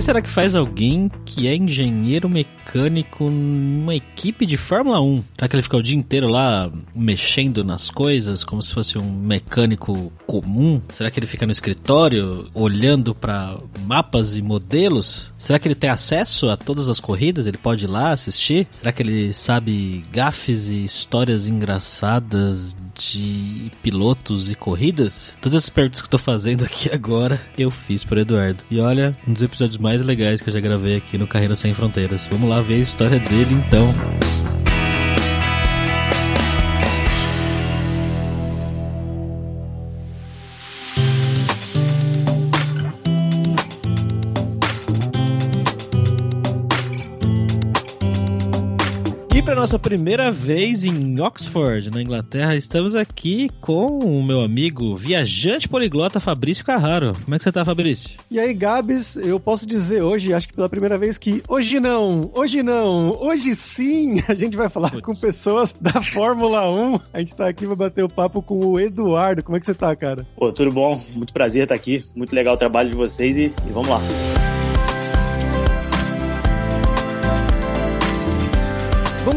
Que será que faz alguém que é engenheiro mecânico numa equipe de Fórmula 1? Será que ele fica o dia inteiro lá mexendo nas coisas como se fosse um mecânico comum? Será que ele fica no escritório olhando para mapas e modelos? Será que ele tem acesso a todas as corridas? Ele pode ir lá assistir? Será que ele sabe gafes e histórias engraçadas de pilotos e corridas? Todas as perguntas que eu tô fazendo aqui agora, eu fiz para Eduardo. E olha, um dos episódios mais legais que eu já gravei aqui no Carreira Sem Fronteiras. Vamos lá ver a história dele então. E para nossa primeira vez em Oxford, na Inglaterra, estamos aqui com o meu amigo viajante poliglota Fabrício Carraro. Como é que você tá, Fabrício? E aí, Gabs, eu posso dizer hoje, acho que pela primeira vez, que hoje não, hoje não, hoje sim, a gente vai falar Puts. com pessoas da Fórmula 1. A gente tá aqui pra bater o papo com o Eduardo. Como é que você tá, cara? Pô, tudo bom? Muito prazer estar aqui. Muito legal o trabalho de vocês e, e vamos lá. Bom,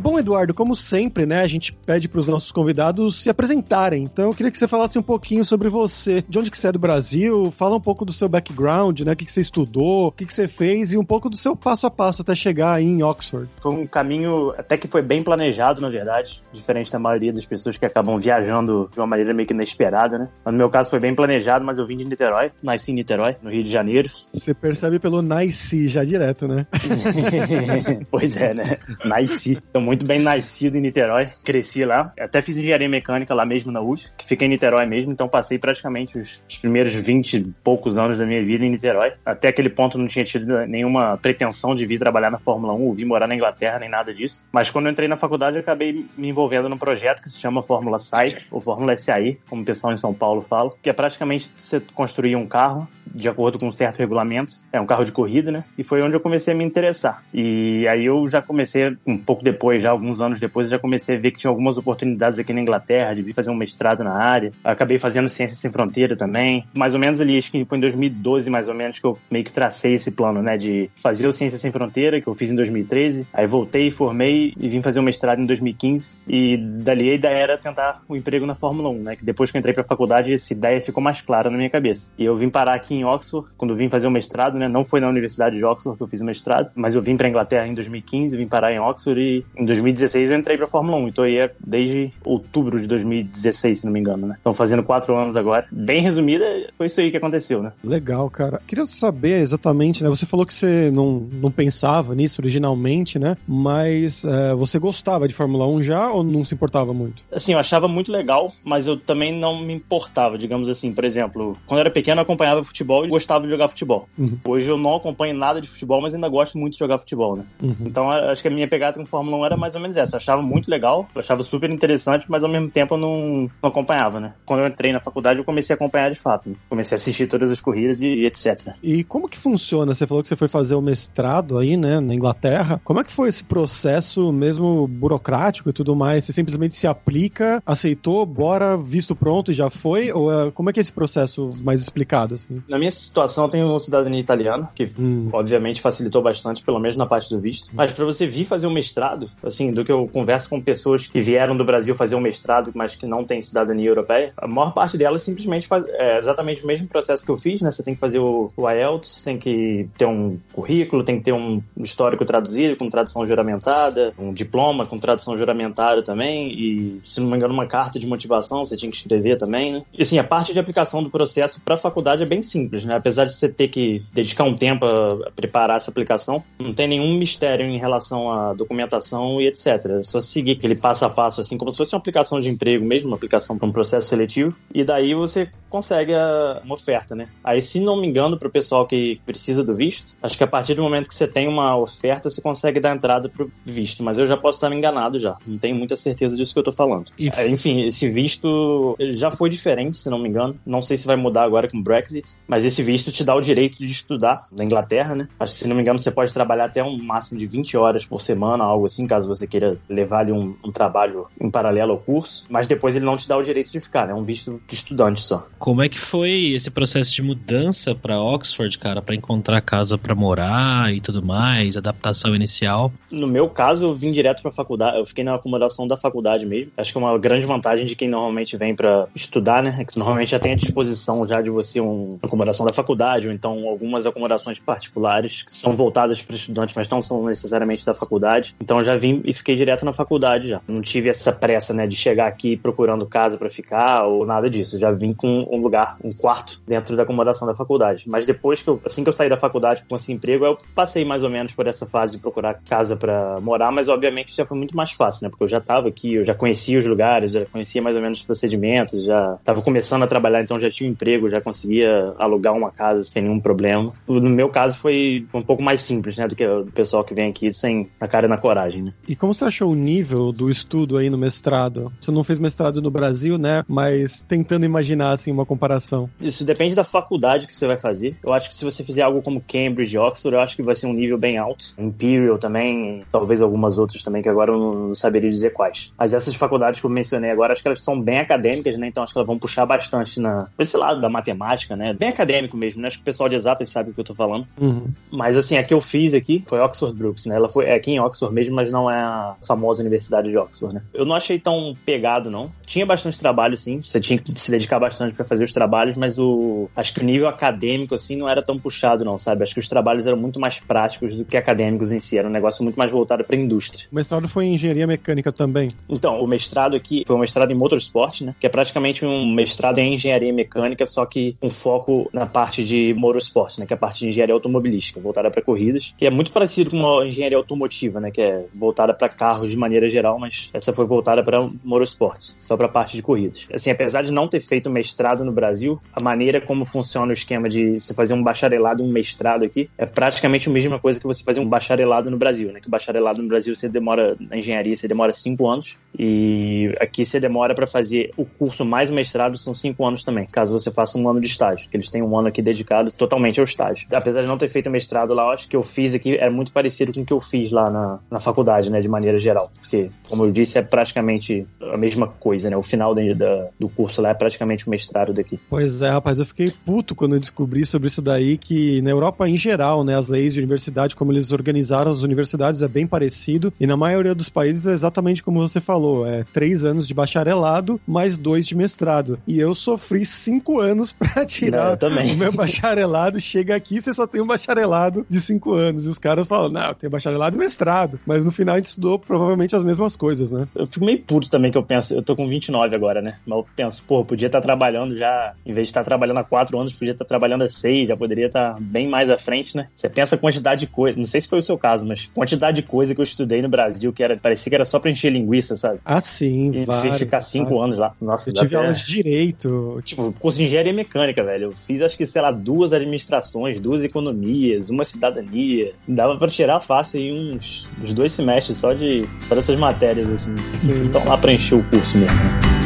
Bom, Eduardo, como sempre, né, a gente pede para os nossos convidados se apresentarem. Então, eu queria que você falasse um pouquinho sobre você, de onde que você é do Brasil, fala um pouco do seu background, né, o que, que você estudou, o que, que você fez e um pouco do seu passo a passo até chegar aí em Oxford. Foi um caminho até que foi bem planejado, na verdade, diferente da maioria das pessoas que acabam viajando de uma maneira meio que inesperada, né? No meu caso foi bem planejado, mas eu vim de Niterói, nasci em Niterói, no Rio de Janeiro. Você percebe pelo nasci já direto, né? pois é, né? Nasci. Então, muito bem nascido em Niterói, cresci lá. Até fiz engenharia mecânica lá mesmo na UF, que fica em Niterói mesmo, então passei praticamente os, os primeiros 20 e poucos anos da minha vida em Niterói. Até aquele ponto não tinha tido nenhuma pretensão de vir trabalhar na Fórmula 1, ou vir morar na Inglaterra, nem nada disso. Mas quando eu entrei na faculdade, eu acabei me envolvendo num projeto que se chama Fórmula SAI, ou Fórmula SAI, como o pessoal em São Paulo fala, que é praticamente você construir um carro de acordo com um certo regulamento. É um carro de corrida, né? E foi onde eu comecei a me interessar. E aí eu já comecei, um pouco depois, já alguns anos depois, eu já comecei a ver que tinha algumas oportunidades aqui na Inglaterra de vir fazer um mestrado na área. acabei fazendo Ciência Sem Fronteira também. Mais ou menos ali, acho que foi em 2012, mais ou menos, que eu meio que tracei esse plano, né? De fazer o Ciência Sem Fronteira, que eu fiz em 2013. Aí voltei, formei e vim fazer o mestrado em 2015. E dali a ideia era tentar o um emprego na Fórmula 1, né? Que depois que eu entrei pra faculdade, essa ideia ficou mais clara na minha cabeça. E eu vim parar aqui em Oxford, quando vim fazer o mestrado, né? Não foi na Universidade de Oxford que eu fiz o mestrado, mas eu vim para Inglaterra em 2015, vim parar em Oxford e em 2016 eu entrei para Fórmula 1. Então aí é desde outubro de 2016, se não me engano, né? Então fazendo quatro anos agora. Bem resumida, foi isso aí que aconteceu, né? Legal, cara. Queria saber exatamente, né? Você falou que você não, não pensava nisso originalmente, né? Mas é, você gostava de Fórmula 1 já ou não se importava muito? Assim, eu achava muito legal, mas eu também não me importava, digamos assim. Por exemplo, quando eu era pequeno eu acompanhava futebol e gostava gostava de jogar futebol. Uhum. Hoje eu não acompanho nada de futebol, mas ainda gosto muito de jogar futebol, né? Uhum. Então acho que a minha pegada com Fórmula 1 era mais ou menos essa. Eu achava muito legal, eu achava super interessante, mas ao mesmo tempo eu não, não acompanhava, né? Quando eu entrei na faculdade, eu comecei a acompanhar de fato. Né? Comecei a assistir todas as corridas e, e, etc. E como que funciona? Você falou que você foi fazer o mestrado aí, né, na Inglaterra. Como é que foi esse processo mesmo burocrático e tudo mais? Você simplesmente se aplica, aceitou, bora, visto pronto e já foi? Ou é, como é que é esse processo mais explicado, assim? Na minha situação, eu tenho cidadania italiana, que hum. obviamente facilitou bastante, pelo menos na parte do visto. Mas para você vir fazer um mestrado, assim, do que eu converso com pessoas que vieram do Brasil fazer um mestrado, mas que não têm cidadania europeia, a maior parte delas simplesmente faz é exatamente o mesmo processo que eu fiz, né? Você tem que fazer o, o IELTS, tem que ter um currículo, tem que ter um histórico traduzido, com tradução juramentada, um diploma com tradução juramentada também, e, se não me engano, uma carta de motivação você tinha que escrever também, né? E assim, a parte de aplicação do processo para a faculdade é bem simples né? Apesar de você ter que dedicar um tempo a preparar essa aplicação, não tem nenhum mistério em relação à documentação e etc. É só seguir aquele passo a passo, assim, como se fosse uma aplicação de emprego mesmo, uma aplicação para um processo seletivo, e daí você consegue a, uma oferta, né? Aí, se não me engano, para o pessoal que precisa do visto, acho que a partir do momento que você tem uma oferta, você consegue dar entrada pro visto, mas eu já posso estar me enganado já, não tenho muita certeza disso que eu tô falando. É, enfim, esse visto já foi diferente, se não me engano, não sei se vai mudar agora com o Brexit, mas esse visto te dá o direito de estudar na Inglaterra, né? Acho que, se não me engano, você pode trabalhar até um máximo de 20 horas por semana, algo assim, caso você queira levar ali um, um trabalho em paralelo ao curso, mas depois ele não te dá o direito de ficar, né? É um visto de estudante só. Como é que foi esse processo de mudança para Oxford, cara, para encontrar casa para morar e tudo mais, adaptação inicial? No meu caso, eu vim direto para faculdade, eu fiquei na acomodação da faculdade mesmo. Acho que é uma grande vantagem de quem normalmente vem para estudar, né? É que normalmente já tem a disposição já de você um, uma acomodação da faculdade ou então algumas acomodações particulares que são voltadas para estudantes, mas não são necessariamente da faculdade. Então eu já vim e fiquei direto na faculdade já. Não tive essa pressa, né, de chegar aqui procurando casa para ficar ou nada disso. Já vim com um lugar, um quarto dentro da acomodação da faculdade. Mas depois que eu, assim que eu saí da faculdade com esse emprego, eu passei mais ou menos por essa fase de procurar casa para morar, mas obviamente já foi muito mais fácil, né? Porque eu já estava aqui, eu já conhecia os lugares, já conhecia mais ou menos os procedimentos, já estava começando a trabalhar, então já tinha um emprego, já conseguia alugar uma casa sem nenhum problema. No meu caso foi um pouco mais simples, né, do que o pessoal que vem aqui sem a cara na coragem, né? E como você achou o nível do estudo aí no mestrado? Você não fez mestrado no Brasil, né? Mas tentando imaginar assim uma comparação. Isso depende da faculdade que você vai fazer. Eu acho que se você fizer algo como Cambridge, Oxford, eu acho que vai ser um nível bem alto. Imperial também, talvez algumas outras também, que agora eu não saberia dizer quais. Mas essas faculdades que eu mencionei agora, acho que elas são bem acadêmicas, né? Então acho que elas vão puxar bastante na, esse lado da matemática, né? Bem acadêmico mesmo, né? Acho que o pessoal de exatas sabe o que eu tô falando. Uhum. Mas assim, a que eu fiz aqui foi Oxford Brooks, né? Ela foi é aqui em Oxford mesmo, mas não é a famosa Universidade de Oxford, né? Eu não achei tão pegado, não. Tinha bastante trabalho, sim. Você tinha que se dedicar bastante para fazer os trabalhos, mas o acho que o nível acadêmico, assim, não era tão puxado, não, sabe? Acho que os trabalhos eram muito mais práticos do que acadêmicos em si. Era um negócio muito mais voltado para a indústria. O mestrado foi em engenharia mecânica também? Então, o mestrado aqui foi um mestrado em motorsport, né? Que é praticamente um mestrado em engenharia mecânica, só que com foco na parte de motorsport, né? Que é a parte de engenharia automobilística, voltada para corridas, que é muito parecido com a engenharia automotiva, né? Que é voltada para carros de maneira geral, mas essa foi voltada para motorsport, só para a parte de corridas. Assim, apesar de não ter feito mestrado no Brasil, a maneira como funciona o esquema de você fazer um bacharelado um mestrado aqui é praticamente a mesma coisa que você fazer um bacharelado no Brasil, né? Que o bacharelado no Brasil você demora, na engenharia, você demora cinco anos e aqui você demora para fazer o curso mais o mestrado são cinco anos também, caso você faça um ano de estágio, que eles têm um ano aqui dedicado totalmente ao estágio. Apesar de não ter feito mestrado lá, eu acho que eu fiz aqui é muito parecido com o que eu fiz lá na, na faculdade, né? De maneira geral, porque, como eu disse, é praticamente a mesma coisa, né? O final de, da, do curso lá é praticamente o mestrado daqui. Pois é, rapaz, eu fiquei puto quando eu descobri sobre isso daí, que na Europa em geral, né, as leis de universidade, como eles organizaram as universidades é bem parecido, e na maioria dos países é exatamente como você falou, é três anos de bacharelado mais dois de mestrado. E eu sofri cinco anos para tirar não, o meu bacharelado, chega aqui você só tem um bacharelado de cinco anos, e os caras falam, não, eu tenho bacharelado e mestrado, mas no final estudou provavelmente as mesmas coisas, né? Eu fico meio puto também que eu penso, eu tô com 29 agora, né? Mas eu penso, pô, podia estar trabalhando já, em vez de estar trabalhando há quatro anos, podia estar trabalhando há seis, já poderia estar bem mais à frente, né? Você pensa a quantidade de coisa, não sei se foi o seu caso, mas quantidade de coisa que eu estudei no Brasil que era, parecia que era só pra encher linguiça, sabe? Ah, sim, E vários, ficar cinco vários. anos lá. Nossa, eu tive aula de direito. Tipo, curso de engenharia mecânica, velho. Eu fiz acho que, sei lá, duas administrações, duas economias, uma cidadania. Dava pra tirar fácil aí uns, uns dois semestres só de só dessas matérias, assim. Sim, então sim. lá pra encher o curso mesmo.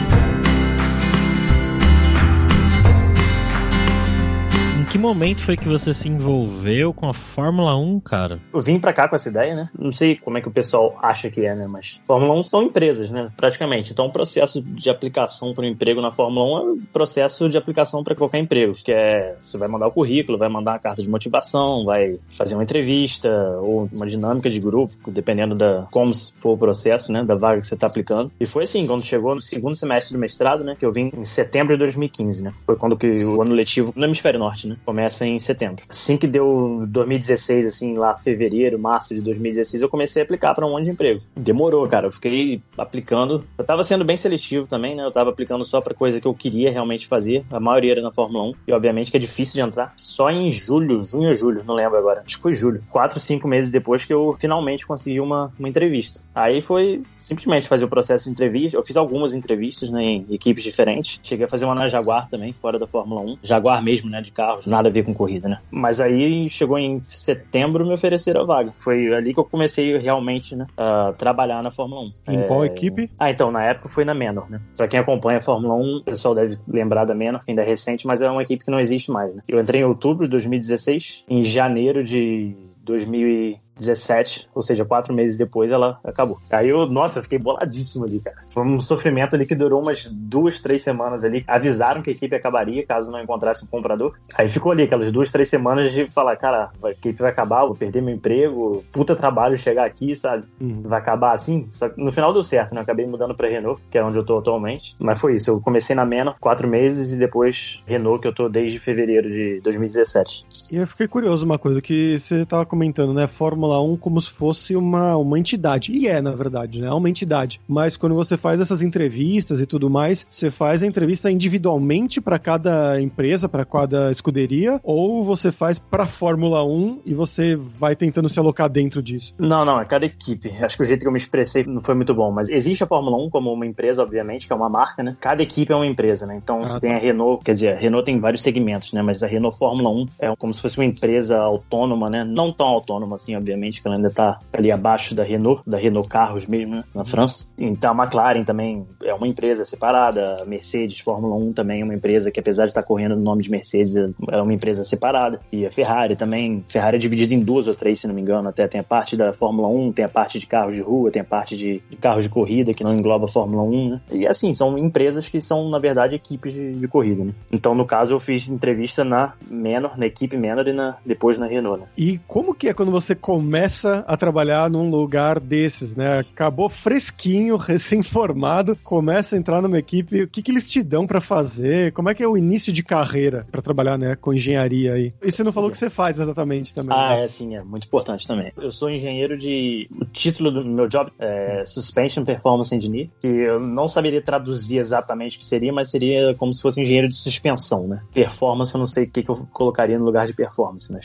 Que momento foi que você se envolveu com a Fórmula 1, cara? Eu vim pra cá com essa ideia, né? Não sei como é que o pessoal acha que é, né? Mas Fórmula 1 são empresas, né? Praticamente. Então, o processo de aplicação para um emprego na Fórmula 1 é um processo de aplicação para qualquer emprego, que é você vai mandar o currículo, vai mandar uma carta de motivação, vai fazer uma entrevista ou uma dinâmica de grupo, dependendo da como for o processo, né? Da vaga que você tá aplicando. E foi assim, quando chegou no segundo semestre do mestrado, né? Que eu vim em setembro de 2015, né? Foi quando que o ano letivo no hemisfério norte, né? Começa em setembro. Assim que deu 2016, assim, lá fevereiro, março de 2016, eu comecei a aplicar para um monte de emprego. Demorou, cara. Eu fiquei aplicando. Eu tava sendo bem seletivo também, né? Eu tava aplicando só para coisa que eu queria realmente fazer. A maioria era na Fórmula 1. E obviamente que é difícil de entrar. Só em julho, junho ou julho, não lembro agora. Acho que foi julho. Quatro, cinco meses depois que eu finalmente consegui uma, uma entrevista. Aí foi simplesmente fazer o processo de entrevista. Eu fiz algumas entrevistas né, em equipes diferentes. Cheguei a fazer uma na Jaguar também, fora da Fórmula 1. Jaguar mesmo, né? De carros, nada a ver com corrida, né? Mas aí chegou em setembro me ofereceram a vaga. Foi ali que eu comecei realmente né, a trabalhar na Fórmula 1. Em é... qual equipe? Ah, então, na época foi na Menor, né? Pra quem acompanha a Fórmula 1, o pessoal deve lembrar da Menor, que ainda é recente, mas é uma equipe que não existe mais, né? Eu entrei em outubro de 2016, em janeiro de 2000 17, ou seja, quatro meses depois ela acabou. Aí eu, nossa, eu fiquei boladíssimo ali, cara. Foi um sofrimento ali que durou umas duas, três semanas ali. Avisaram que a equipe acabaria caso não encontrasse um comprador. Aí ficou ali aquelas duas, três semanas de falar, cara, a equipe vai acabar, vou perder meu emprego, puta trabalho chegar aqui, sabe? Uhum. Vai acabar assim. Só que no final deu certo, né? Eu acabei mudando pra Renault, que é onde eu tô atualmente. Mas foi isso, eu comecei na Menor, quatro meses, e depois Renault, que eu tô desde fevereiro de 2017. E eu fiquei curioso uma coisa que você tava comentando, né? Fórmula Fórmula 1 como se fosse uma, uma entidade. E é, na verdade, né? É uma entidade. Mas quando você faz essas entrevistas e tudo mais, você faz a entrevista individualmente para cada empresa, para cada escuderia, ou você faz para Fórmula 1 e você vai tentando se alocar dentro disso? Não, não, é cada equipe. Acho que o jeito que eu me expressei não foi muito bom, mas existe a Fórmula 1 como uma empresa, obviamente, que é uma marca, né? Cada equipe é uma empresa, né? Então ah, você tá. tem a Renault, quer dizer, a Renault tem vários segmentos, né? Mas a Renault Fórmula 1 é como se fosse uma empresa autônoma, né? Não tão autônoma assim, obviamente obviamente, que ela ainda está ali abaixo da Renault, da Renault Carros mesmo, né, na França. Então a McLaren também é uma empresa separada, a Mercedes Fórmula 1 também é uma empresa que, apesar de estar correndo no nome de Mercedes, é uma empresa separada. E a Ferrari também, Ferrari é dividida em duas ou três, se não me engano, até tem a parte da Fórmula 1, tem a parte de carros de rua, tem a parte de, de carros de corrida, que não engloba a Fórmula 1, né? E assim, são empresas que são, na verdade, equipes de, de corrida, né? Então, no caso, eu fiz entrevista na Menor, na equipe Menor e na, depois na Renault, né? E como que é quando você começa a trabalhar num lugar desses, né? Acabou fresquinho, recém-formado, começa a entrar numa equipe, o que, que eles te dão para fazer? Como é que é o início de carreira para trabalhar, né, com engenharia aí? E você não falou o que você faz exatamente também. Ah, né? é sim, é muito importante também. Eu sou engenheiro de... O título do meu job é Suspension Performance Engineer, que eu não saberia traduzir exatamente o que seria, mas seria como se fosse engenheiro de suspensão, né? Performance, eu não sei o que, que eu colocaria no lugar de performance, mas...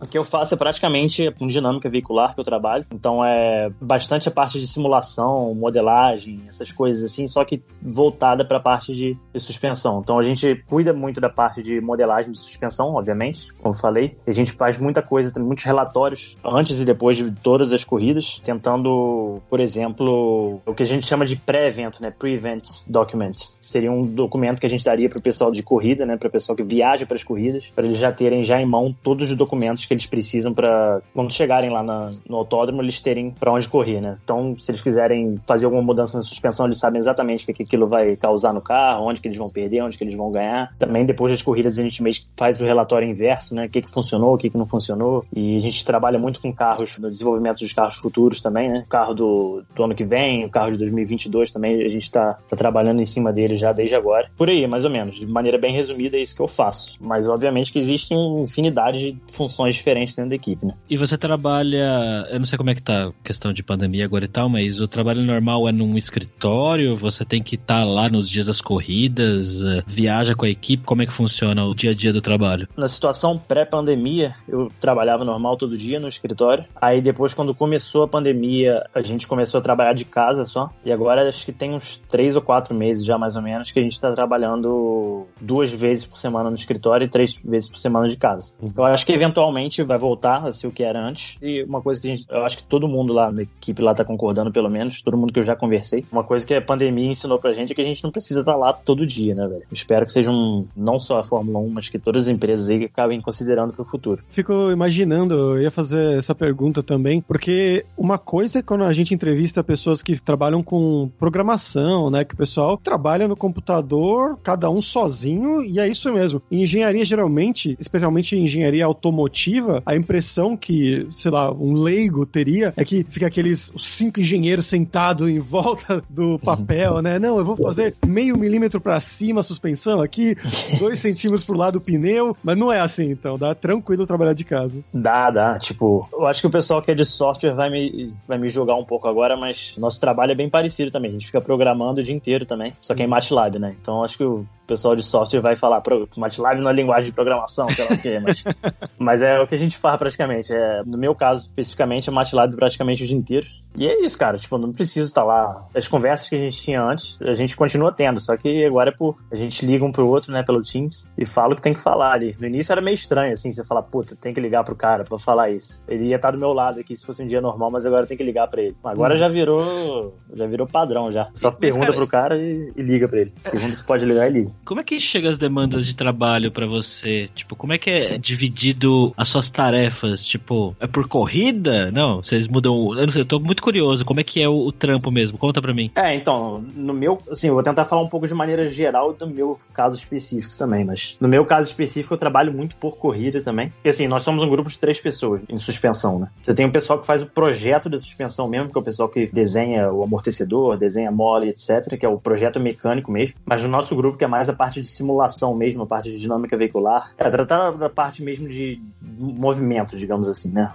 O que eu faço é praticamente com dinâmica veicular que eu trabalho. Então é bastante a parte de simulação, modelagem, essas coisas assim, só que voltada para a parte de, de, suspensão. Então a gente cuida muito da parte de modelagem de suspensão, obviamente, como eu falei. A gente faz muita coisa, tem muitos relatórios antes e depois de todas as corridas, tentando, por exemplo, o que a gente chama de pré-evento, né? Pre-event document. Seria um documento que a gente daria para o pessoal de corrida, né? Para o pessoal que viaja para as corridas, para eles já terem já em mão todos os documentos que eles precisam para quando chegarem lá na, no autódromo eles terem para onde correr, né? Então, se eles quiserem fazer alguma mudança na suspensão, eles sabem exatamente o que aquilo vai causar no carro, onde que eles vão perder, onde que eles vão ganhar. Também depois das corridas a gente meio faz o relatório inverso, né? O que que funcionou, o que que não funcionou. E a gente trabalha muito com carros, no desenvolvimento dos carros futuros também, né? O carro do, do ano que vem, o carro de 2022 também, a gente está tá trabalhando em cima dele já desde agora. Por aí, mais ou menos. De maneira bem resumida, é isso que eu faço. Mas, obviamente, que existem infinidade de funções diferentes dentro da equipe, né? E você trabalha, eu não sei como é que tá a questão de pandemia agora e tal, mas o trabalho normal é num escritório, você tem que estar tá lá nos dias das corridas, eh, viaja com a equipe, como é que funciona o dia a dia do trabalho? Na situação pré-pandemia, eu trabalhava normal todo dia no escritório. Aí depois, quando começou a pandemia, a gente começou a trabalhar de casa só. E agora acho que tem uns três ou quatro meses já mais ou menos que a gente está trabalhando duas vezes por semana no escritório e três vezes por semana de casa. Eu acho que eventualmente vai voltar a ser o que era antes. E uma coisa que gente, eu acho que todo mundo lá na equipe lá tá concordando, pelo menos, todo mundo que eu já conversei. Uma coisa que a pandemia ensinou pra gente é que a gente não precisa estar tá lá todo dia, né, velho? Espero que seja um, não só a Fórmula 1, mas que todas as empresas aí acabem considerando pro futuro. Fico imaginando, eu ia fazer essa pergunta também, porque uma coisa é quando a gente entrevista pessoas que trabalham com programação, né, que o pessoal trabalha no computador, cada um sozinho, e é isso mesmo. Em engenharia, geralmente, especialmente em engenharia automotiva, perspectiva, a impressão que, sei lá, um leigo teria é que fica aqueles cinco engenheiros sentados em volta do papel, né? Não, eu vou fazer meio milímetro para cima a suspensão aqui, dois centímetros pro lado do pneu, mas não é assim, então dá tranquilo trabalhar de casa. Dá, dá. Tipo, eu acho que o pessoal que é de software vai me, vai me julgar um pouco agora, mas nosso trabalho é bem parecido também. A gente fica programando o dia inteiro também, só que é em MATLAB, né? Então acho que o pessoal de software vai falar, MATLAB não é linguagem de programação, sei lá o quê, mas, mas é o que a gente faz praticamente. É, no meu caso, especificamente, é MATLAB praticamente o dia inteiro. E é isso, cara. Tipo, não preciso estar lá. As conversas que a gente tinha antes, a gente continua tendo, só que agora é por. A gente liga um pro outro, né, pelo Teams, e fala o que tem que falar ali. No início era meio estranho, assim, você falar, puta, tem que ligar pro cara pra falar isso. Ele ia estar do meu lado aqui se fosse um dia normal, mas agora tem que ligar pra ele. Agora hum. já virou. Já virou padrão já. Só mas, pergunta cara... pro cara e, e, liga pra ele. Pergunta se pode ligar e liga. Como é que chega as demandas de trabalho para você? Tipo, como é que é dividido as suas tarefas? Tipo, é por corrida? Não, vocês mudam. Eu não sei, eu tô muito curioso. Como é que é o, o trampo mesmo? Conta pra mim. É, então, no meu, assim, eu vou tentar falar um pouco de maneira geral do meu caso específico também, mas no meu caso específico eu trabalho muito por corrida também. Porque assim, nós somos um grupo de três pessoas em suspensão, né? Você tem o pessoal que faz o projeto de suspensão mesmo, que é o pessoal que desenha o amortecedor, desenha mole, etc., que é o projeto mecânico mesmo. Mas no nosso grupo, que é mais a parte de simulação mesmo, a parte de dinâmica veicular, é tratar da parte mesmo de movimento, digamos assim, né?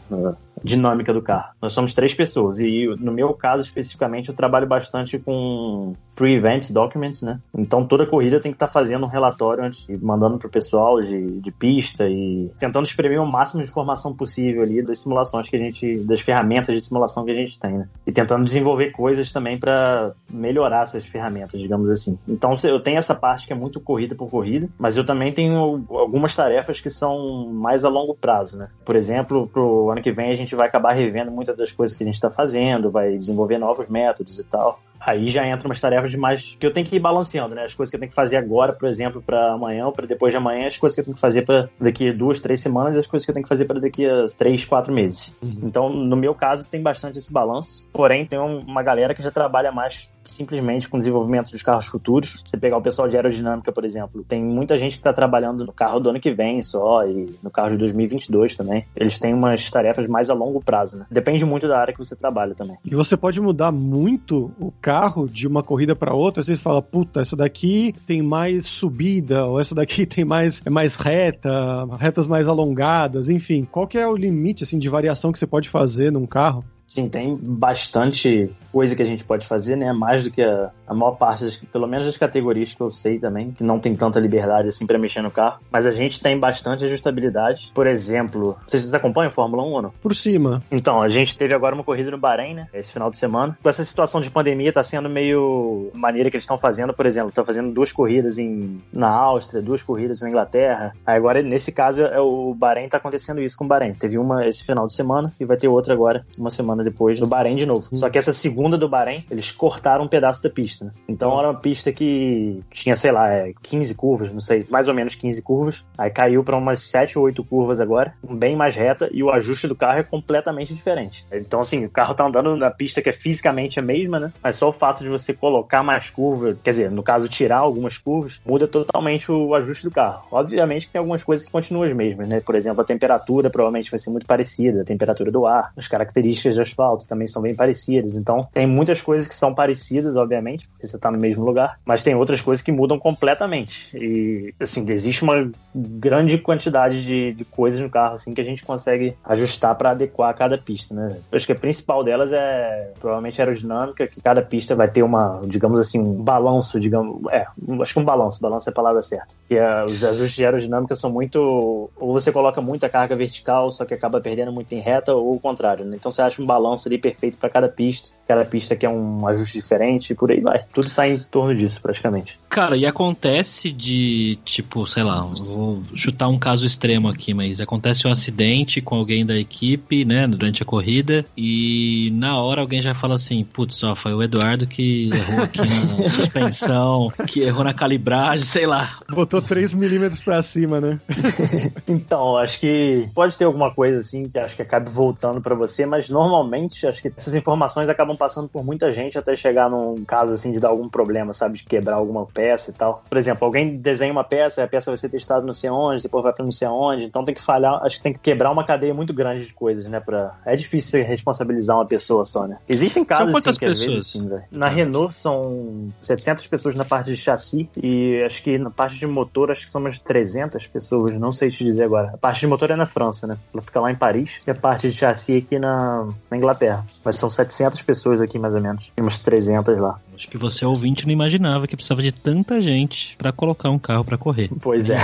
Dinâmica do carro. Nós somos três pessoas e no meu caso especificamente eu trabalho bastante com pre-event documents, né? Então toda corrida tem que estar tá fazendo um relatório antes, mandando pro pessoal de, de pista e tentando exprimir o máximo de informação possível ali das simulações que a gente, das ferramentas de simulação que a gente tem, né? E tentando desenvolver coisas também para melhorar essas ferramentas, digamos assim. Então eu tenho essa parte que é muito corrida por corrida, mas eu também tenho algumas tarefas que são mais a longo prazo, né? Por exemplo, pro ano que vem a gente vai acabar revendo muitas das coisas que a gente está fazendo, vai desenvolver novos métodos e tal aí já entra umas tarefas de mais que eu tenho que ir balanceando, né? As coisas que eu tenho que fazer agora, por exemplo, para amanhã ou para depois de amanhã, as coisas que eu tenho que fazer para daqui a duas, três semanas, e as coisas que eu tenho que fazer para daqui a três, quatro meses. Uhum. Então, no meu caso, tem bastante esse balanço. Porém, tem uma galera que já trabalha mais simplesmente com o desenvolvimento dos carros futuros. Você pegar o pessoal de aerodinâmica, por exemplo, tem muita gente que está trabalhando no carro do ano que vem só e no carro de 2022 também. Eles têm umas tarefas mais a longo prazo, né? Depende muito da área que você trabalha também. E você pode mudar muito o carro de uma corrida para outra. Às vezes fala, puta, essa daqui tem mais subida ou essa daqui tem mais é mais reta, retas mais alongadas, enfim. Qual que é o limite assim de variação que você pode fazer num carro? Sim, tem bastante coisa que a gente pode fazer, né? Mais do que a, a maior parte, das, pelo menos das categorias que eu sei também, que não tem tanta liberdade assim para mexer no carro. Mas a gente tem bastante ajustabilidade. Por exemplo, vocês acompanham a Fórmula 1 ou não? Por cima. Então, a gente teve agora uma corrida no Bahrein, né? Esse final de semana. Com essa situação de pandemia, tá sendo meio maneira que eles estão fazendo, por exemplo, tá fazendo duas corridas em, na Áustria, duas corridas na Inglaterra. Aí agora, nesse caso, é o Bahrein tá acontecendo isso com o Bahrein. Teve uma esse final de semana e vai ter outra agora, uma semana depois do Bahrein de novo. Só que essa segunda do Bahrein, eles cortaram um pedaço da pista, né? Então era uma pista que tinha, sei lá, 15 é, curvas, não sei, mais ou menos 15 curvas. Aí caiu para umas 7 ou 8 curvas agora, bem mais reta, e o ajuste do carro é completamente diferente. Então, assim, o carro tá andando na pista que é fisicamente a mesma, né? Mas só o fato de você colocar mais curvas, quer dizer, no caso, tirar algumas curvas, muda totalmente o ajuste do carro. Obviamente que tem algumas coisas que continuam as mesmas, né? Por exemplo, a temperatura provavelmente vai ser muito parecida, a temperatura do ar, as características do asfalto também são bem parecidas. Então, tem muitas coisas que são parecidas, obviamente, porque você está no mesmo lugar, mas tem outras coisas que mudam completamente. E, assim, existe uma grande quantidade de, de coisas no carro, assim, que a gente consegue ajustar para adequar a cada pista, né? Eu acho que a principal delas é, provavelmente, aerodinâmica, que cada pista vai ter uma, digamos assim, um balanço, digamos, é, acho que um balanço, balanço é a palavra certa. Que é, os ajustes de aerodinâmica são muito, ou você coloca muita carga vertical, só que acaba perdendo muito em reta, ou o contrário, né? Então você acha um balanço ali perfeito para cada pista. Cada pista que é um ajuste diferente e por aí vai. Tudo sai em torno disso, praticamente. Cara, e acontece de, tipo, sei lá, vou chutar um caso extremo aqui, mas acontece um acidente com alguém da equipe, né, durante a corrida, e na hora alguém já fala assim, putz, só foi o Eduardo que errou aqui na suspensão, que errou na calibragem, sei lá. Botou 3 milímetros pra cima, né? então, acho que pode ter alguma coisa assim que acho que acabe voltando para você, mas normalmente acho que essas informações acabam passando por muita gente até chegar num caso assim, de dar algum problema, sabe? De quebrar alguma peça e tal. Por exemplo, alguém desenha uma peça, a peça vai ser testada não sei onde, depois vai pra não sei onde. Então tem que falhar, acho que tem que quebrar uma cadeia muito grande de coisas, né? Pra... É difícil responsabilizar uma pessoa só, né? Existem casos, são quantas assim, que pessoas? às vezes, assim, velho. Na Renault são 700 pessoas na parte de chassi e acho que na parte de motor acho que são umas 300 pessoas, não sei te dizer agora. A parte de motor é na França, né? Ela fica lá em Paris e a parte de chassi aqui na, na Inglaterra. Mas são 700 pessoas aqui mais ou menos. Tem umas 300 lá. Que você, ouvinte, não imaginava que precisava de tanta gente pra colocar um carro pra correr. Pois é.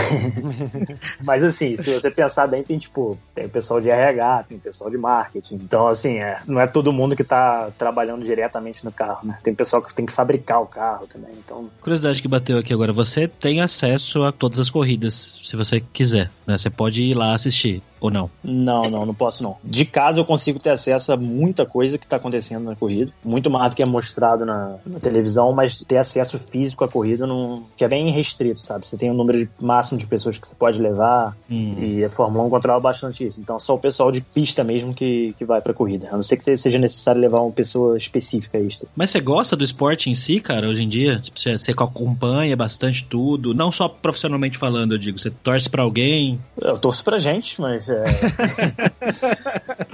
Mas assim, se você pensar bem, tem tipo, tem o pessoal de RH, tem o pessoal de marketing. Então, assim, é, não é todo mundo que tá trabalhando diretamente no carro, né? Tem pessoal que tem que fabricar o carro também. Então, Curiosidade que bateu aqui agora, você tem acesso a todas as corridas, se você quiser, né? Você pode ir lá assistir, ou não? não, não, não posso não. De casa eu consigo ter acesso a muita coisa que tá acontecendo na corrida. Muito mais do que é mostrado na, na televisão, mas ter acesso físico à corrida não, que é bem restrito, sabe? Você tem um número de, máximo de pessoas que você pode levar Hum. e a Fórmula 1 controla bastante isso. Então só o pessoal de pista mesmo que, que vai pra corrida. A não ser que seja necessário levar uma pessoa específica extra. Mas você gosta do esporte em si, cara, hoje em dia? Tipo, você, você acompanha bastante tudo, não só profissionalmente falando, eu digo, você torce pra alguém? Eu torço pra gente, mas é...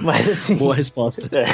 mas assim... Boa resposta. É.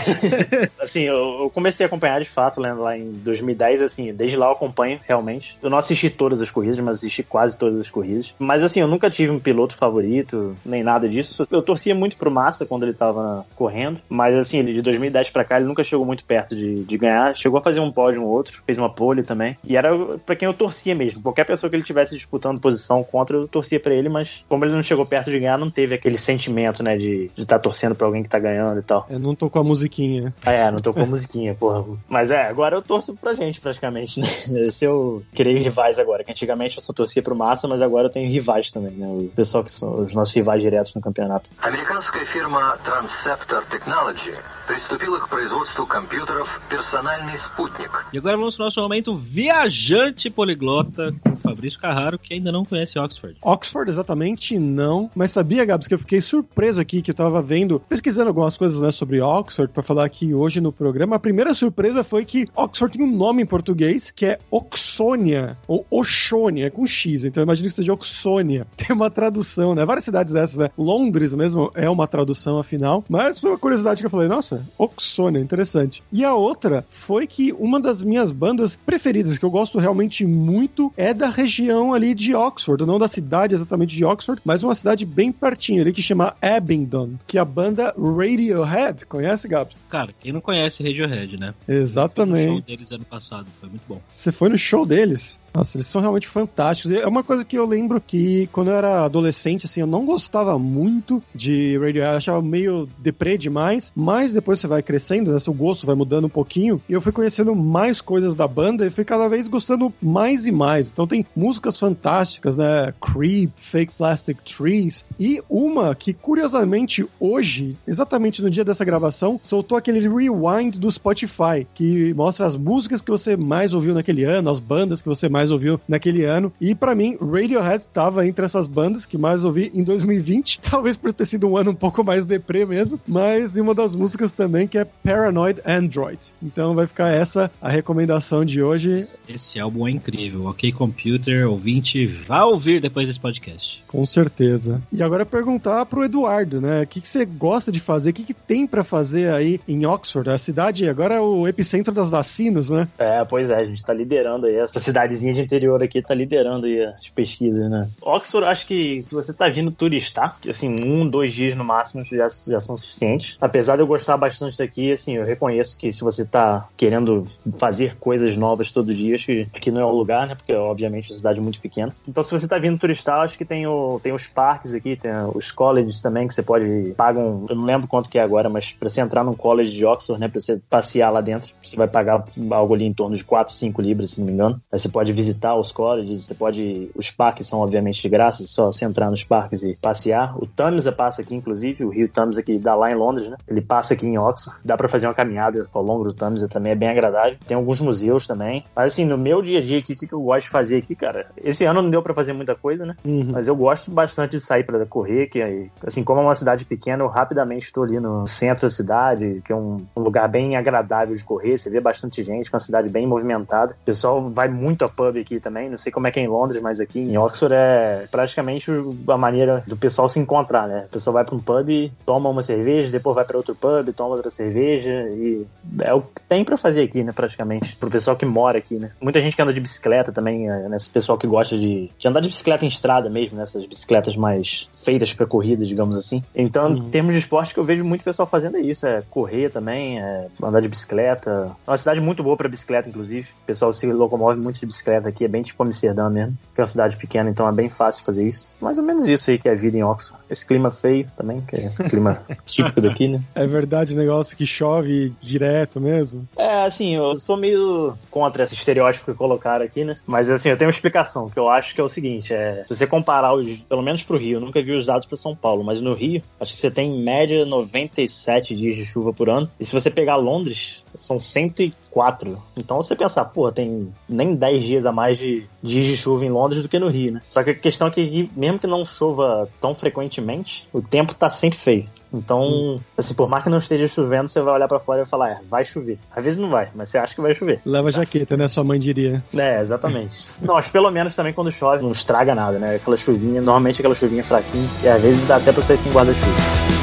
assim, eu, eu comecei a acompanhar de fato, lendo lá em 2010, assim, desde lá eu acompanho realmente. Eu não assisti todas as corridas, mas assisti quase todas as corridas. Mas assim, eu nunca tive um piloto favorito, nem nada disso. Eu torcia muito pro Massa quando ele tava correndo, mas assim, ele de 2010 pra cá, ele nunca chegou muito perto de, de ganhar. Chegou a fazer um pódio um outro, fez uma pole também. E era pra quem eu torcia mesmo. Qualquer pessoa que ele tivesse disputando posição contra, eu torcia pra ele, mas como ele não chegou perto de ganhar, não teve aquele sentimento, né, de estar de tá torcendo pra alguém que tá ganhando e tal. Eu não tô com a musiquinha. Ah, é, não tocou musiquinha, porra. Mas é, agora eu torço pra gente, praticamente, né? Se eu criei rivais agora, que antigamente eu só torcia pro Massa, mas agora eu tenho rivais também, né? O pessoal que são os nossos rivais diretos no campeonato. Американская фирма Transceptor Technology приступила к производству компьютеров «Персональный спутник». E agora vamos pro nosso momento viajante poliglota com o Fabrício Carraro, que ainda não conhece Oxford. Oxford, exatamente não. Mas sabia, Gabs, que eu fiquei surpreso aqui, que eu tava vendo, pesquisando algumas coisas né, sobre Oxford pra falar aqui hoje no programa. A primeira surpresa foi que Oxford tem um nome em português que é Oxônia, ou Oxônia, é com X, então eu imagino que seja Oxônia. Tem uma tradução, né? Várias cidades dessas, né? Londres mesmo é uma tradução afinal, mas foi uma curiosidade que eu falei, nossa, Oxônia, interessante. E a outra foi que uma das minhas bandas preferidas, que eu gosto realmente muito, é da região ali de Oxford, não da cidade exatamente de Oxford, mas uma cidade bem pertinho ali que chama Abingdon, que é a banda Radiohead. Conhece, Gabs? Cara, quem não conhece Radiohead, né? O show Exatamente. deles ano passado, foi muito bom. Você foi no show deles? Nossa, eles são realmente fantásticos. É uma coisa que eu lembro que quando eu era adolescente, assim, eu não gostava muito de Radiohead, eu achava meio deprê demais, mas depois você vai crescendo, né, seu gosto vai mudando um pouquinho, e eu fui conhecendo mais coisas da banda e fui cada vez gostando mais e mais. Então tem músicas fantásticas, né, Creep, Fake Plastic Trees, e uma que curiosamente hoje, exatamente no dia dessa gravação, soltou aquele rewind do Spotify, que mostra as músicas que você mais ouviu naquele ano, as bandas que você mais ouviu naquele ano. E pra mim, Radiohead estava entre essas bandas que mais ouvi em 2020, talvez por ter sido um ano um pouco mais deprê mesmo, mas e uma das músicas também que é Paranoid Android. Então vai ficar essa a recomendação de hoje, Esse álbum é incrível. Ok, Computer, ouvinte, vá ouvir depois desse podcast. com certeza. E agora perguntar pro Eduardo, né? O que, que você gosta de fazer? O que, que tem pra fazer aí em Oxford? A cidade agora é o epicentro das vacinas, né? É, pois é, a gente tá liderando aí. Essa cidadezinha de interior aqui tá liderando aí as pesquisas, né? Oxford, acho que se você tá vindo turistar, assim, um, dois dias no máximo já, já são suficientes. Apesar de eu gostar bastante daqui, assim, eu reconheço que se você tá querendo fazer coisas novas todo dia, acho que aqui não é o lugar, né? Porque, obviamente, é uma cidade muito pequena. Então, se você tá vindo turistar, acho que tem, o, tem os parques aqui, tem os colleges também, que você pode pagam, eu não lembro quanto que é agora, mas pra você entrar num college de Oxford, né, pra você passear lá dentro, você vai pagar algo ali em torno de 4, 5 libras, se não me engano. Aí você pode visitar os colleges, você pode. Os parques são obviamente de graça, é só você entrar nos parques e passear. O Tamisa passa aqui, inclusive, o Rio Tamisa que dá lá em Londres, né? Ele passa aqui em Oxford. Dá para fazer uma caminhada ao longo do Tamisa também, é bem agradável. Tem alguns museus também. Mas assim, no meu dia a dia aqui, o que, eu gosto de fazer aqui, cara? Esse ano não deu para fazer muita coisa, né? Uhum. Mas eu gosto bastante de sair para correr, que assim, como é uma cidade pequena, eu rapidamente estou ali no centro da cidade, que é um, um lugar bem agradável de correr. Você vê bastante gente, é uma cidade bem movimentada. O pessoal vai muito a pub aqui também. Não sei como é que é em Londres, mas aqui em Oxford é praticamente a maneira do pessoal se encontrar, né? O pessoal vai para um pub, toma uma cerveja, depois vai para outro pub, toma outra cerveja e é o que tem para fazer aqui, né? Praticamente pro pessoal que mora aqui, né? Muita gente que anda de bicicleta também, é, né? Esse pessoal que gosta de, de andar de bicicleta em estrada mesmo, nessas né? bicicletas mais feitas para corrida, digamos assim. Então, uhum. em termos de esporte que eu vejo muito pessoal fazendo é isso, é correr também, é andar de bicicleta. É uma cidade muito boa para bicicleta, inclusive. O pessoal se locomove muito de bicicleta aqui, é bem tipo Amsterdã mesmo, que é uma cidade pequena, então é bem fácil fazer isso. Mais ou menos isso aí que é a vida em Oxford. Esse clima feio também, que é clima típico daqui, né? É verdade, negócio que chove direto mesmo. É, assim, eu sou meio contra esse estereótipo que colocaram aqui, né? Mas assim, eu tenho uma explicação, que eu acho que é o seguinte, é, se você comparar os, pelo menos pro Rio, eu nunca vi os dados para São Paulo, mas no Rio, acho que você tem em média 97 dias de chuva por ano. E se você pegar Londres, são 104. Então você pensar, pô, tem nem 10 dias a mais de dias de chuva em Londres do que no Rio, né? Só que a questão é que mesmo que não chova tão frequentemente, o tempo tá sempre feio. Então, hum. assim, por mais que não esteja chovendo, você vai olhar para fora e falar, é, vai chover. Às vezes não vai, mas você acha que vai chover. Leva jaqueta, né? Sua mãe diria. É, exatamente. não, acho pelo menos também quando chove não estraga nada, né? Aquela chuvinha, normalmente aquela chuvinha fraquinha, e às vezes dá até pra sair sem guarda-chuva.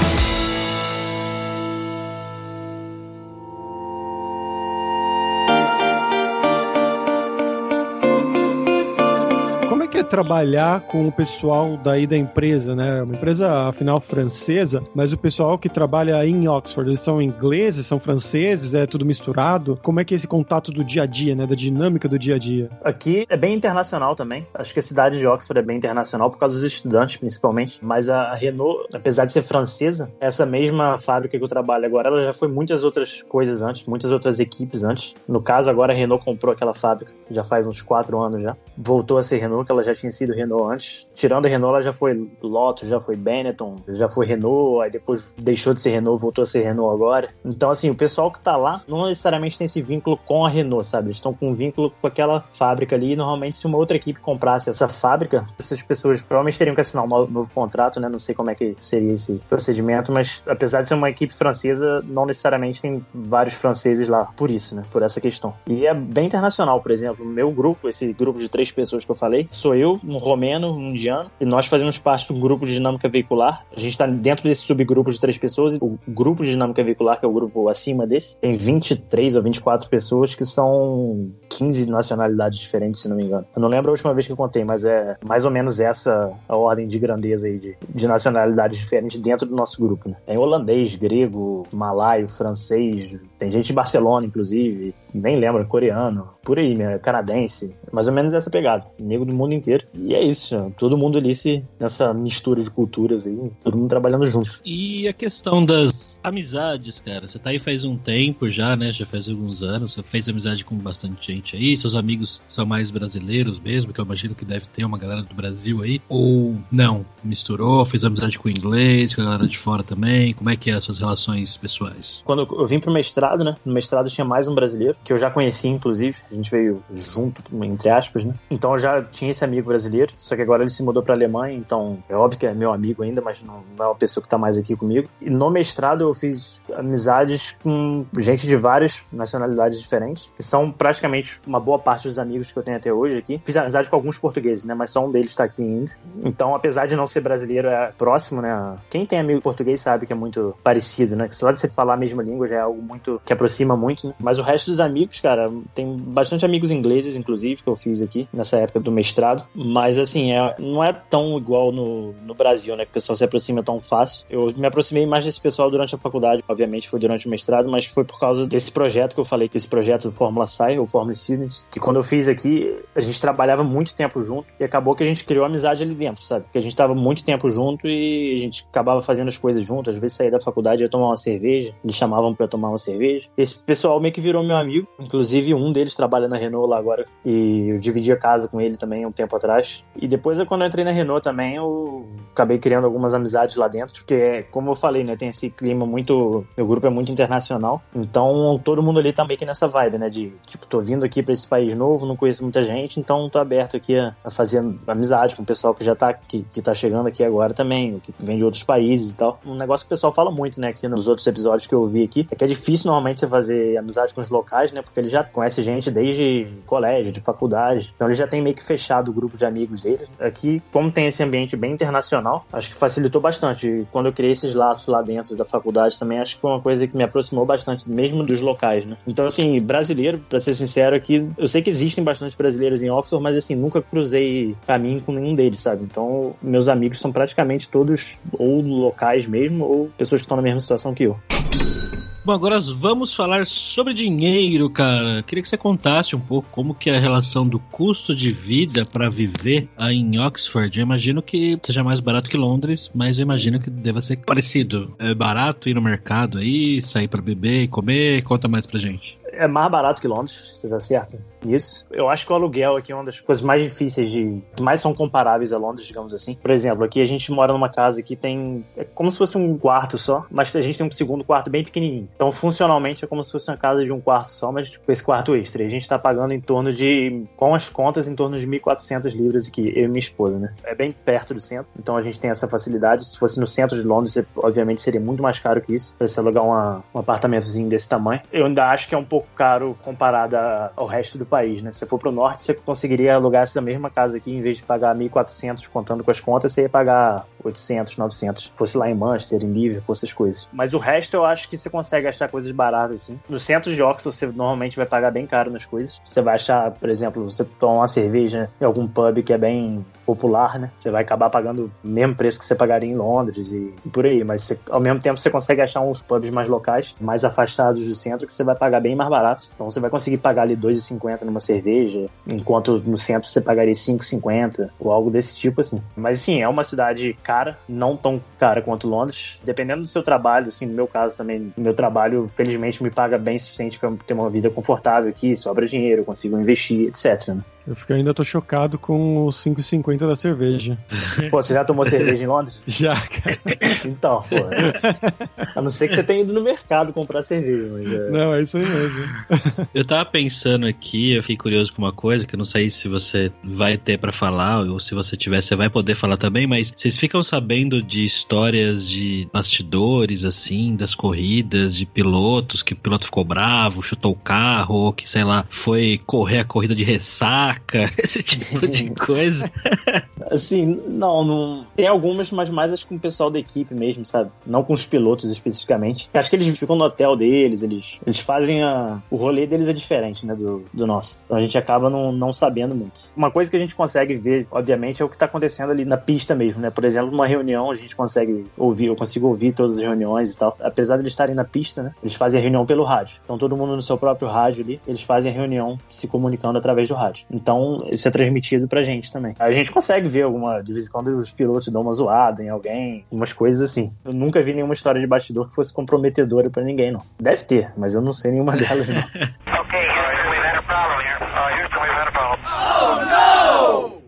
Trabalhar com o pessoal daí da empresa, né? Uma empresa, afinal, francesa, mas o pessoal que trabalha em Oxford, eles são ingleses, são franceses, é tudo misturado. Como é que é esse contato do dia a dia, né? Da dinâmica do dia a dia? Aqui é bem internacional também. Acho que a cidade de Oxford é bem internacional por causa dos estudantes, principalmente. Mas a Renault, apesar de ser francesa, essa mesma fábrica que eu trabalho agora, ela já foi muitas outras coisas antes, muitas outras equipes antes. No caso, agora a Renault comprou aquela fábrica, já faz uns quatro anos já. Voltou a ser Renault, que ela já tinha sido Renault antes. Tirando a Renault, ela já foi Lotus, já foi Benetton, já foi Renault, aí depois deixou de ser Renault, voltou a ser Renault agora. Então, assim, o pessoal que tá lá não necessariamente tem esse vínculo com a Renault, sabe? Eles estão com um vínculo com aquela fábrica ali. E normalmente, se uma outra equipe comprasse essa fábrica, essas pessoas provavelmente teriam que assinar um novo, novo contrato, né? Não sei como é que seria esse procedimento, mas apesar de ser uma equipe francesa, não necessariamente tem vários franceses lá por isso, né? Por essa questão. E é bem internacional, por exemplo, meu grupo, esse grupo de três pessoas que eu falei, sou eu, um romeno, um indiano, e nós fazemos parte do grupo de dinâmica veicular. A gente está dentro desse subgrupo de três pessoas, o grupo de dinâmica veicular, que é o grupo acima desse, tem 23 ou 24 pessoas que são 15 nacionalidades diferentes, se não me engano. Eu não lembro a última vez que eu contei, mas é mais ou menos essa a ordem de grandeza aí de, de nacionalidades diferentes dentro do nosso grupo, né? Tem holandês, grego, malaio, francês, tem gente de Barcelona, inclusive, nem lembro, coreano, por aí, né? Canadense, mais ou menos essa pegada. Nego do mundo inteiro. E é isso, todo mundo ali se, nessa mistura de culturas aí, todo mundo trabalhando junto. E a questão das amizades, cara, você tá aí faz um tempo já, né? Já faz alguns anos, você fez amizade com bastante gente aí, seus amigos são mais brasileiros mesmo, que eu imagino que deve ter uma galera do Brasil aí, ou não? Misturou, fez amizade com o inglês, com a galera de fora também? Como é que é as suas relações pessoais? Quando eu vim pro mestrado, né? No mestrado tinha mais um brasileiro, que eu já conheci, inclusive, a gente veio junto, entre aspas, né? Então eu já tinha esse amigo brasileiro, só que agora ele se mudou pra Alemanha, então é óbvio que é meu amigo ainda, mas não, não é uma pessoa que tá mais aqui comigo. E no mestrado eu fiz amizades com gente de várias nacionalidades diferentes, que são praticamente uma boa parte dos amigos que eu tenho até hoje aqui. Fiz amizade com alguns portugueses, né? Mas só um deles tá aqui ainda. Então, apesar de não ser brasileiro, é próximo, né? Quem tem amigo português sabe que é muito parecido, né? Que só de você falar a mesma língua já é algo muito que aproxima muito, né? Mas o resto dos amigos, cara, tem bastante amigos ingleses, inclusive, que eu fiz aqui nessa época do mestrado. Mas assim, é, não é tão igual no, no Brasil, né? Que o pessoal se aproxima tão fácil. Eu me aproximei mais desse pessoal durante a faculdade, obviamente foi durante o mestrado, mas foi por causa desse projeto que eu falei, que esse projeto do Fórmula SAI, ou Fórmula Students, que quando eu fiz aqui, a gente trabalhava muito tempo junto e acabou que a gente criou amizade ali dentro, sabe? Porque a gente tava muito tempo junto e a gente acabava fazendo as coisas junto, às vezes saía da faculdade ia tomar uma cerveja, eles chamavam para tomar uma cerveja. Esse pessoal meio que virou meu amigo, inclusive um deles trabalha trabalha na Renault lá agora. E eu dividi a casa com ele também um tempo atrás. E depois, quando eu entrei na Renault também, eu acabei criando algumas amizades lá dentro, porque, como eu falei, né, tem esse clima muito. Meu grupo é muito internacional. Então, todo mundo ali tá meio que nessa vibe, né? De, tipo, tô vindo aqui pra esse país novo, não conheço muita gente, então tô aberto aqui a, a fazer amizade com o pessoal que já tá, que, que tá chegando aqui agora também, que vem de outros países e tal. Um negócio que o pessoal fala muito, né, aqui nos outros episódios que eu vi aqui, é que é difícil normalmente você fazer amizade com os locais, né, porque ele já conhece gente desde colégio, de faculdade, então ele já tem meio que fechado o grupo de amigos deles. Aqui, como tem esse ambiente bem internacional, acho que facilitou bastante. E quando eu criei esses laços lá dentro da faculdade também, acho que foi uma coisa que me aproximou bastante, mesmo dos locais, né. Então, assim, brasileiro, pra ser sincero aqui, eu sei que existem bastante brasileiros em Oxford, mas assim, nunca cruzei caminho com nenhum deles, sabe? Então, meus amigos são praticamente todos ou locais mesmo, ou pessoas que estão na mesma situação que eu. Bom, agora vamos falar sobre dinheiro, cara. Queria que você contasse um pouco como que é a relação do custo de vida para viver em Oxford. Eu imagino que seja mais barato que Londres, mas eu imagino que deva ser parecido. É barato ir no mercado aí, sair para beber e comer. Conta mais pra gente é mais barato que Londres, você tá certo nisso. Eu acho que o aluguel aqui é uma das coisas mais difíceis de. que mais são comparáveis a Londres, digamos assim. Por exemplo, aqui a gente mora numa casa que tem. é como se fosse um quarto só, mas a gente tem um segundo quarto bem pequenininho. Então, funcionalmente, é como se fosse uma casa de um quarto só, mas com esse quarto extra. E a gente tá pagando em torno de. com as contas, em torno de 1.400 libras aqui, eu e minha esposa, né? É bem perto do centro, então a gente tem essa facilidade. Se fosse no centro de Londres, obviamente seria muito mais caro que isso, pra você alugar uma, um apartamentozinho desse tamanho. Eu ainda acho que é um pouco caro comparado ao resto do país, né? Se você for pro norte, você conseguiria alugar essa mesma casa aqui, em vez de pagar 1.400 contando com as contas, você ia pagar 800, 900. Se fosse lá em Manchester, em Liverpool, essas coisas. Mas o resto eu acho que você consegue achar coisas baratas, assim. No centro de Oxford, você normalmente vai pagar bem caro nas coisas. Você vai achar, por exemplo, você toma uma cerveja em algum pub que é bem popular, né? Você vai acabar pagando o mesmo preço que você pagaria em Londres e, por aí. Mas você, ao mesmo tempo você consegue achar uns pubs mais locais, mais afastados do centro, que você vai pagar bem mais barato. Então você vai conseguir pagar ali 2,50 numa cerveja, enquanto no centro você pagaria 5,50 ou algo desse tipo assim. Mas sim, é uma cidade cara, não tão cara quanto Londres. Dependendo do seu trabalho, assim, no meu caso também, meu trabalho felizmente me paga bem o suficiente para ter uma vida confortável aqui, sobra dinheiro, consigo investir, etc. Né? Eu fico, ainda tô chocado com os 5,50 da cerveja. Pô, você já tomou cerveja em Londres? Já, cara. Então, pô. A não ser que você tenha ido no mercado comprar cerveja. Mas é... Não, é isso aí mesmo. Eu tava pensando aqui, eu fiquei curioso com uma coisa, que eu não sei se você vai ter para falar, ou se você tiver, você vai poder falar também, mas vocês ficam sabendo de histórias de bastidores, assim, das corridas, de pilotos, que o piloto ficou bravo, chutou o carro, ou que, sei lá, foi correr a corrida de ressaca esse tipo de coisa. assim, não, não. Tem algumas, mas mais acho com o pessoal da equipe mesmo, sabe? Não com os pilotos especificamente. Acho que eles ficam no hotel deles, eles, eles fazem a. O rolê deles é diferente, né, do, do nosso. Então a gente acaba não, não sabendo muito. Uma coisa que a gente consegue ver, obviamente, é o que tá acontecendo ali na pista mesmo, né? Por exemplo, numa reunião a gente consegue ouvir, eu consigo ouvir todas as reuniões e tal. Apesar de eles estarem na pista, né? Eles fazem a reunião pelo rádio. Então todo mundo no seu próprio rádio ali, eles fazem a reunião se comunicando através do rádio. Então, isso é transmitido pra gente também. A gente consegue ver alguma, de vez em quando os pilotos dão uma zoada em alguém, umas coisas assim. Eu nunca vi nenhuma história de bastidor que fosse comprometedora para ninguém, não. Deve ter, mas eu não sei nenhuma delas, não. Okay,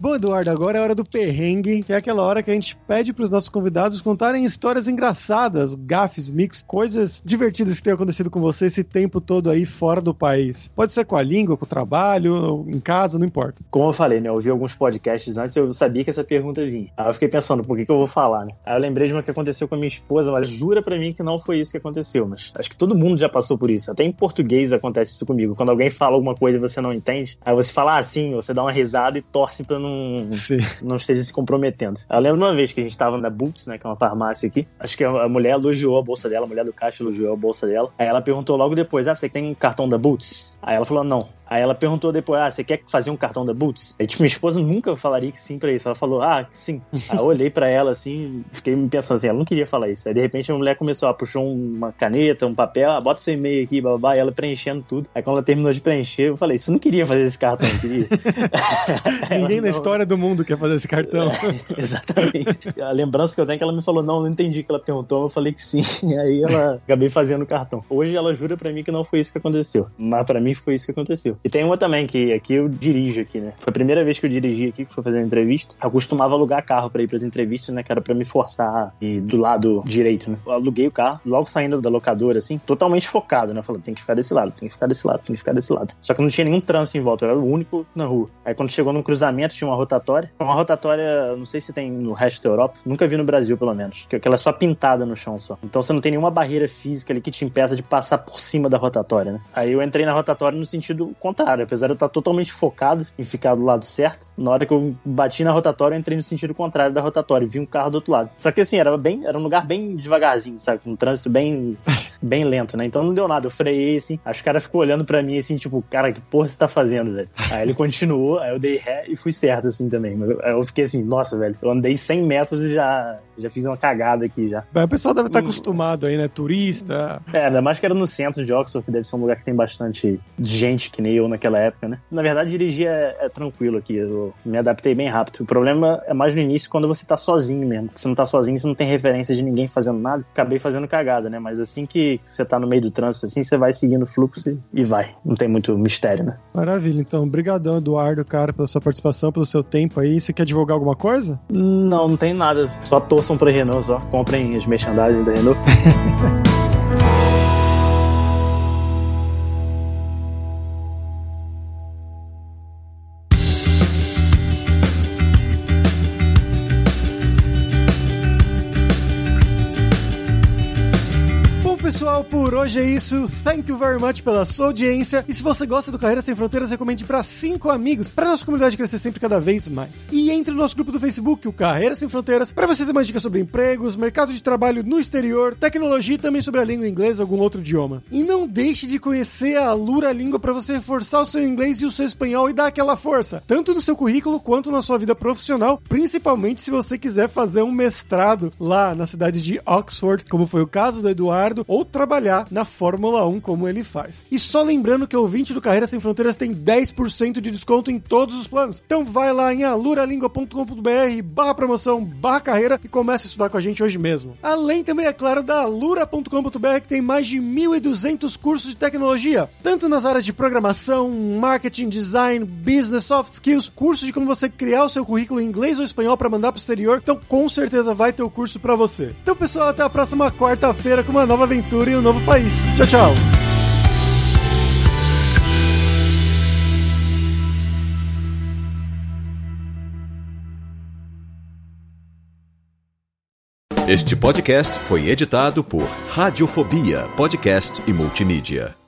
Bom, Eduardo, agora é hora do perrengue, que é aquela hora que a gente pede pros nossos convidados contarem histórias engraçadas, gafes, mix, coisas divertidas que tenham acontecido com você esse tempo todo aí fora do país. Pode ser com a língua, com o trabalho, em casa, não importa. Como eu falei, né? Eu ouvi alguns podcasts antes eu sabia que essa pergunta vinha. Aí eu fiquei pensando, por que, que eu vou falar, né? Aí eu lembrei de uma que aconteceu com a minha esposa, mas jura pra mim que não foi isso que aconteceu, mas acho que todo mundo já passou por isso. Até em português acontece isso comigo. Quando alguém fala alguma coisa e você não entende, aí você fala assim, você dá uma risada e torce pra não, Sim. não esteja se comprometendo. Eu lembro uma vez que a gente tava na Boots, né, que é uma farmácia aqui. Acho que a mulher elogiou a bolsa dela, a mulher do caixa elogiou a bolsa dela. Aí ela perguntou logo depois: Ah, você tem cartão da Boots? Aí ela falou: Não. Aí ela perguntou depois: Ah, você quer fazer um cartão da Boots? Aí, tipo, minha esposa nunca falaria que sim pra isso. Ela falou: Ah, sim. Aí eu olhei pra ela assim, fiquei me pensando assim: ela não queria falar isso. Aí de repente a mulher começou a puxar uma caneta, um papel, ah, bota seu e-mail aqui, babá, e ela preenchendo tudo. Aí quando ela terminou de preencher, eu falei: Você não queria fazer esse cartão, queria? Ninguém Ela, "Não." História do mundo que é fazer esse cartão. É, exatamente. A lembrança que eu tenho é que ela me falou, não, não entendi que ela perguntou, eu falei que sim. Aí ela acabei fazendo o cartão. Hoje ela jura pra mim que não foi isso que aconteceu. Mas pra mim foi isso que aconteceu. E tem uma também, que aqui eu dirijo aqui, né? Foi a primeira vez que eu dirigi aqui, que foi fazer uma entrevista. Eu costumava alugar carro pra ir pras entrevistas, né? Que era pra me forçar e do lado direito, né? Eu aluguei o carro, logo saindo da locadora, assim, totalmente focado, né? Falei, tem que ficar desse lado, tem que ficar desse lado, tem que ficar desse lado. Só que não tinha nenhum trânsito em volta, eu era o único na rua. Aí quando chegou no cruzamento, tinha uma rotatória. Uma rotatória, não sei se tem no resto da Europa, nunca vi no Brasil, pelo menos. Que ela é só pintada no chão só. Então você não tem nenhuma barreira física ali que te impeça de passar por cima da rotatória, né? Aí eu entrei na rotatória no sentido contrário, apesar de eu estar totalmente focado em ficar do lado certo. Na hora que eu bati na rotatória, eu entrei no sentido contrário da rotatória, vi um carro do outro lado. Só que assim, era bem, era um lugar bem devagarzinho, sabe? Um trânsito bem, bem lento, né? Então não deu nada. Eu freiei assim, os caras ficou olhando para mim assim, tipo, cara, que porra você tá fazendo, velho? Aí ele continuou, aí eu dei ré e fui certo assim também. Eu fiquei assim, nossa, velho, eu andei 100 metros e já, já fiz uma cagada aqui já. O pessoal deve estar acostumado aí, né? Turista. É, ainda mais que era no centro de Oxford, que deve ser um lugar que tem bastante gente, que nem eu naquela época, né? Na verdade, dirigir é, é tranquilo aqui, eu me adaptei bem rápido. O problema é mais no início, quando você tá sozinho mesmo. Se não tá sozinho, você não tem referência de ninguém fazendo nada. Acabei fazendo cagada, né? Mas assim que você tá no meio do trânsito, assim, você vai seguindo o fluxo e, e vai. Não tem muito mistério, né? Maravilha, então. Obrigadão, Eduardo, cara, pela sua participação, pelo seu tempo aí. Você quer divulgar alguma coisa? Não, não tem nada. Só torçam pra Renault, só. Comprem as merchandising da Renault. por hoje é isso. Thank you very much pela sua audiência. E se você gosta do Carreira Sem Fronteiras, recomende para cinco amigos, para nossa comunidade crescer sempre cada vez mais. E entre no nosso grupo do Facebook, o Carreira Sem Fronteiras, para você ter mais dicas sobre empregos, mercado de trabalho no exterior, tecnologia e também sobre a língua inglesa ou algum outro idioma. E não deixe de conhecer a Lura Língua para você reforçar o seu inglês e o seu espanhol e dar aquela força, tanto no seu currículo quanto na sua vida profissional, principalmente se você quiser fazer um mestrado lá na cidade de Oxford, como foi o caso do Eduardo, ou trabalhar na Fórmula 1 como ele faz. E só lembrando que o ouvinte do Carreira Sem Fronteiras tem 10% de desconto em todos os planos. Então vai lá em aluralingua.com.br barra promoção, barra carreira e comece a estudar com a gente hoje mesmo. Além também, é claro, da alura.com.br que tem mais de 1.200 cursos de tecnologia, tanto nas áreas de programação, marketing, design, business, soft skills, curso de como você criar o seu currículo em inglês ou espanhol para mandar pro exterior. Então com certeza vai ter o curso para você. Então pessoal, até a próxima quarta-feira com uma nova aventura em um novo país. Tchau, tchau. Este podcast foi editado por Radiofobia, podcast e multimídia.